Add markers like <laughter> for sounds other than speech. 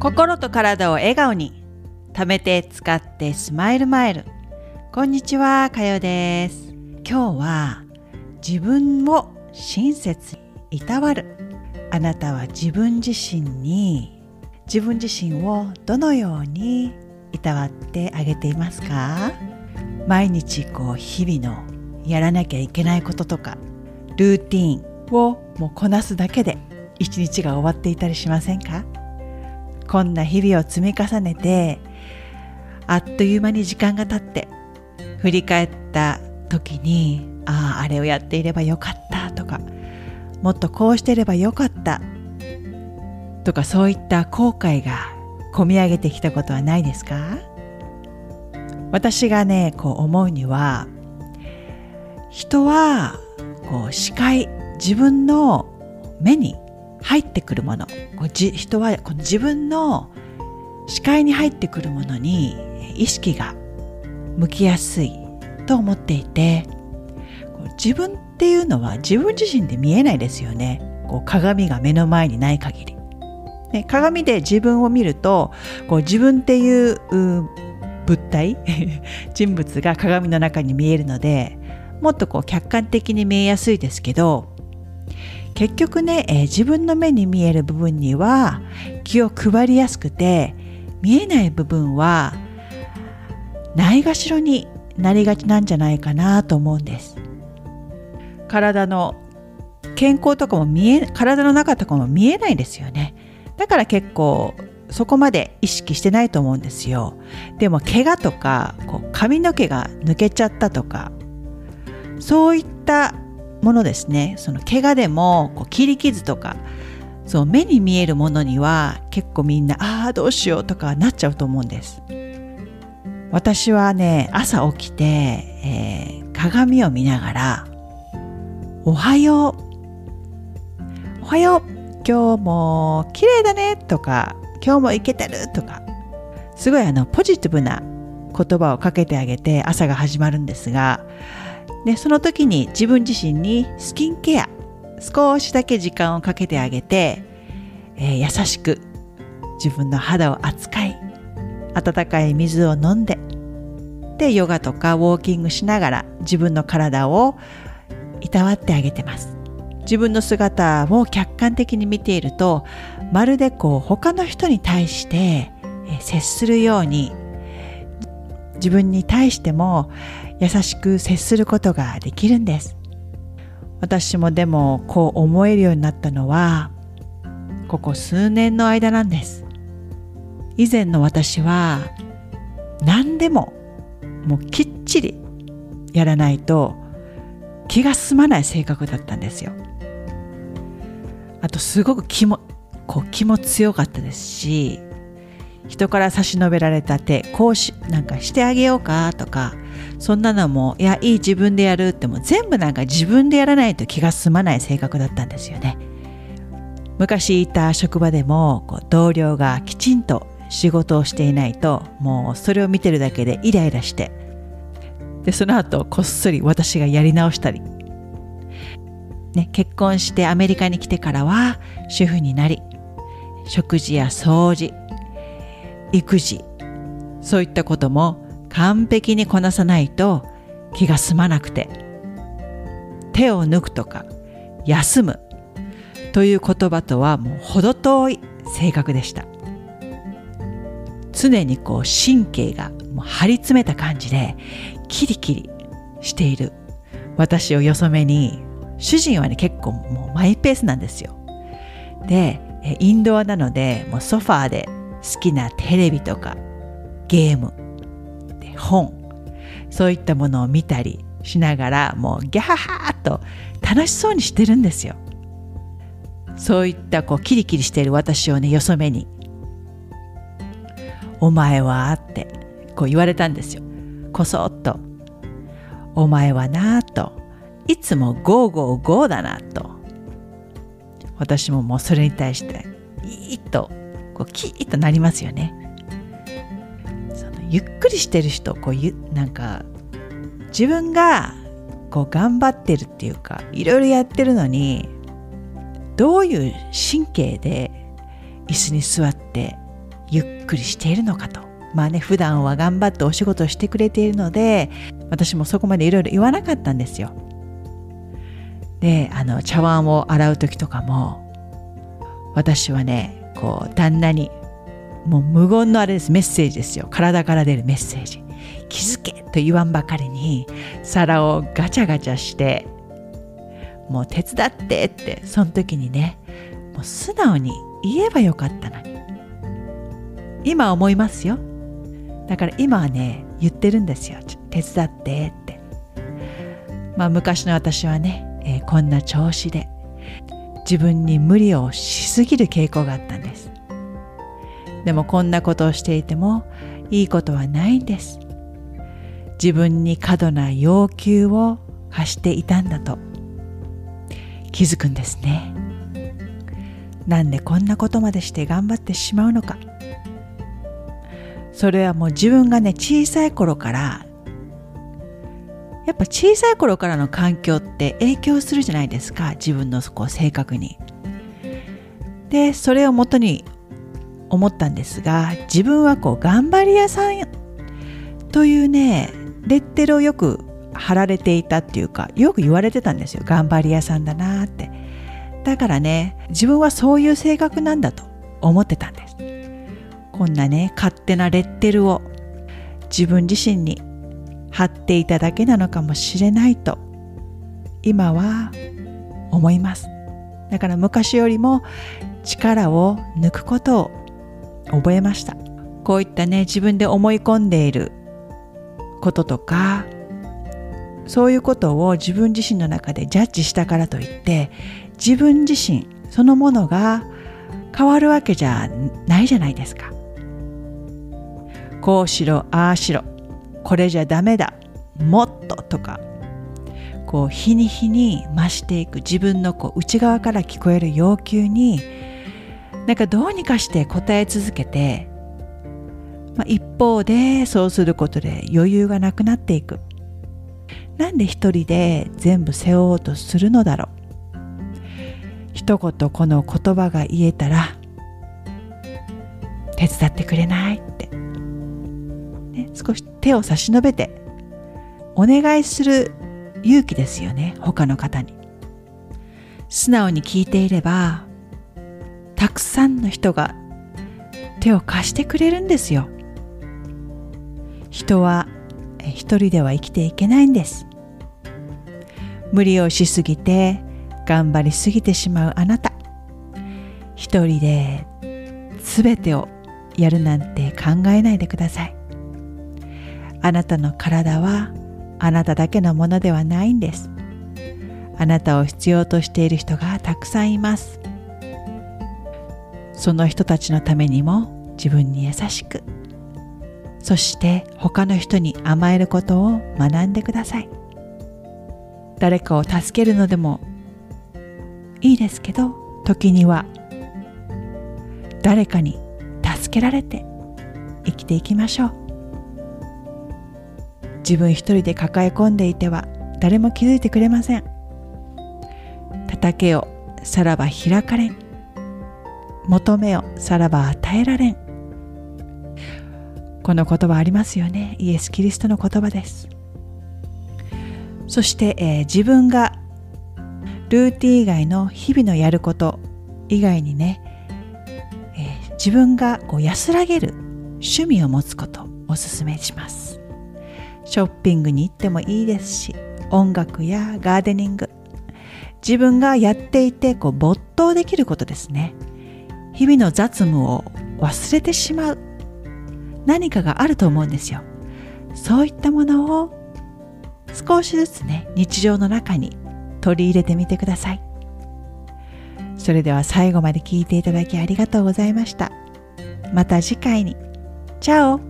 心と体を笑顔に貯めて使ってスマイルマイル。こんにちはかよです。今日は自分を親切にいたわる。あなたは自分自身に自分自身をどのようにいたわってあげていますか？毎日こう日々のやらなきゃいけないこととかルーティンをもうこなすだけで一日が終わっていたりしませんか？こんな日々を積み重ねてあっという間に時間が経って振り返った時にあああれをやっていればよかったとかもっとこうしてればよかったとかそういった後悔がこみ上げてきたことはないですか？私がねこう思うには人はこう視界自分の目に入ってくるもの。こうじ人はこの自分の視界に入ってくるものに意識が向きやすいと思っていて自分っていうのは自分自身で見えないですよね。こう鏡が目の前にない限り、ね、鏡で自分を見るとこう自分っていう物体 <laughs> 人物が鏡の中に見えるのでもっとこう客観的に見えやすいですけど結局ね、えー、自分の目に見える部分には気を配りやすくて見えない部分はないがしろになりがちなんじゃないかなと思うんです。体の健康とかも見え体の中とかも見えないですよね。だから結構そこまで意識してないと思うんですよ。でも怪我とかこう髪の毛が抜けちゃったとかそういったものですね。その怪我でもこう切り傷とかそう目に見えるものには結構みんなああどうしようとかなっちゃうと思うんです。私はね朝起きて、えー、鏡を見ながら「おはよう」「おはよう今日も綺麗だね」とか「今日もいけてる」とかすごいあのポジティブな言葉をかけてあげて朝が始まるんですがでその時に自分自身にスキンケア少しだけ時間をかけてあげて、えー、優しく自分の肌を扱い温かい水を飲んででヨガとかウォーキングしながら自分の体をいたわってあげてます。自分の姿を客観的に見ているとまるでこう他の人に対して接するように自分に対しても優しく接することができるんです。私もでもこう思えるようになったのはここ数年の間なんです。以前の私は何でももうきっちりやらないと気が済まない性格だったんですよ。あとすごく気もこう気も強かったですし人から差し伸べられた手こうしなんかしてあげようかとかそんなのもいやいい自分でやるっても全部なんか自分でやらないと気が済まない性格だったんですよね。昔いた職場でもこう同僚がきちんと仕事をしていないともうそれを見てるだけでイライラしてでその後こっそり私がやり直したり、ね、結婚してアメリカに来てからは主婦になり食事や掃除育児そういったことも完璧にこなさないと気が済まなくて手を抜くとか休むという言葉とはもう程遠い性格でした。常にこう神経がもう張り詰めた感じでキリキリしている私をよそ目に主人はね結構もうマイペースなんですよ。でインドアなのでもうソファーで好きなテレビとかゲーム本。そういったものを見たりしながらもうギャハハーと楽しそうにしてるんですよ。そういったこうキリキリしている私をねよそ目に「お前は?」ってこう言われたんですよ。こそっと「お前はな」と「いつもゴーゴーゴーだな」と。私ももうそれに対していいとこうキーッとなりますよね。ゆっくりしてる人こうゆなんか自分がこう頑張ってるっていうかいろいろやってるのにどういう神経で椅子に座ってゆっくりしているのかと。まあね普段は頑張ってお仕事をしてくれているので私もそこまでいろいろ言わなかったんですよ。であの茶碗を洗う時とかも私はねこう旦那にもう無言のあれです。メッセージですよ。体から出るメッセージ。気づけと言わんばかりに皿をガチャガチャしてもう手伝ってってその時にねもう素直に言えばよかったのに。今思いますよ。だから今はね言ってるんですよ。手伝ってって。まあ昔の私はね、えー、こんな調子で自分に無理をしすぎる傾向があったんです。でもこんなことをしていてもいいことはないんです。自分に過度な要求を課していたんだと。気づくんですね。なんでこんなことまでして頑張ってしまうのか。それはもう自分がね小さい頃からやっぱ小さい頃からの環境って影響するじゃないですか。自分のこう性格に。でそれをもとに思ったんですが自分はこう頑張り屋さんというねレッテルをよく貼られていたっていうかよく言われてたんですよ。頑張り屋さんだなって。だからね自分はそういう性格なんだと思ってたんです。こんなね勝手なレッテルを自分自身に貼っていただけなのかもしれないと今は思います。だから昔よりも力を抜くことを覚えましたこういったね自分で思い込んでいることとかそういうことを自分自身の中でジャッジしたからといって自分自身そのものが変わるわけじゃないじゃないですか。こうしろああしろこれじゃダメだもっととかこう日に日に増していく自分のこう内側から聞こえる要求になんかどうにかして答え続けて、まあ、一方でそうすることで余裕がなくなっていく。なんで一人で全部背負おうとするのだろう。一言この言葉が言えたら手伝ってくれないって、ね、少し手を差し伸べてお願いする勇気ですよね他の方に。素直に聞いていればたくさんの人が手を貸してくれるんですよ。人は一人では生きていけないんです。無理をしすぎて頑張りすぎてしまうあなた。一人で全てをやるなんて考えないでください。あなたの体はあなただけのものではないんです。あなたを必要としている人がたくさんいます。その人たちのためにも自分に優しく。そして他の人に甘えることを学んでください。誰かを助けるのでもいいですけど時には誰かに助けられて生きていきましょう。自分一人で抱え込んでいては誰も気づいてくれません。叩けよさらば開かれ求めよさらば与えられん。この言葉ありますよね。イエス・キリストの言葉です。そして、えー、自分がルーティン以外の日々のやること以外にね、えー、自分がこう安らげる趣味を持つことおすすめします。ショッピングに行ってもいいですし音楽やガーデニング。自分がやっていてこう没頭できることですね。日々の雑務を忘れてしまう何かがあると思うんですよ。そういったものを少しずつね日常の中に取り入れてみてください。それでは最後まで聞いていただきありがとうございました。また次回に。チャオ。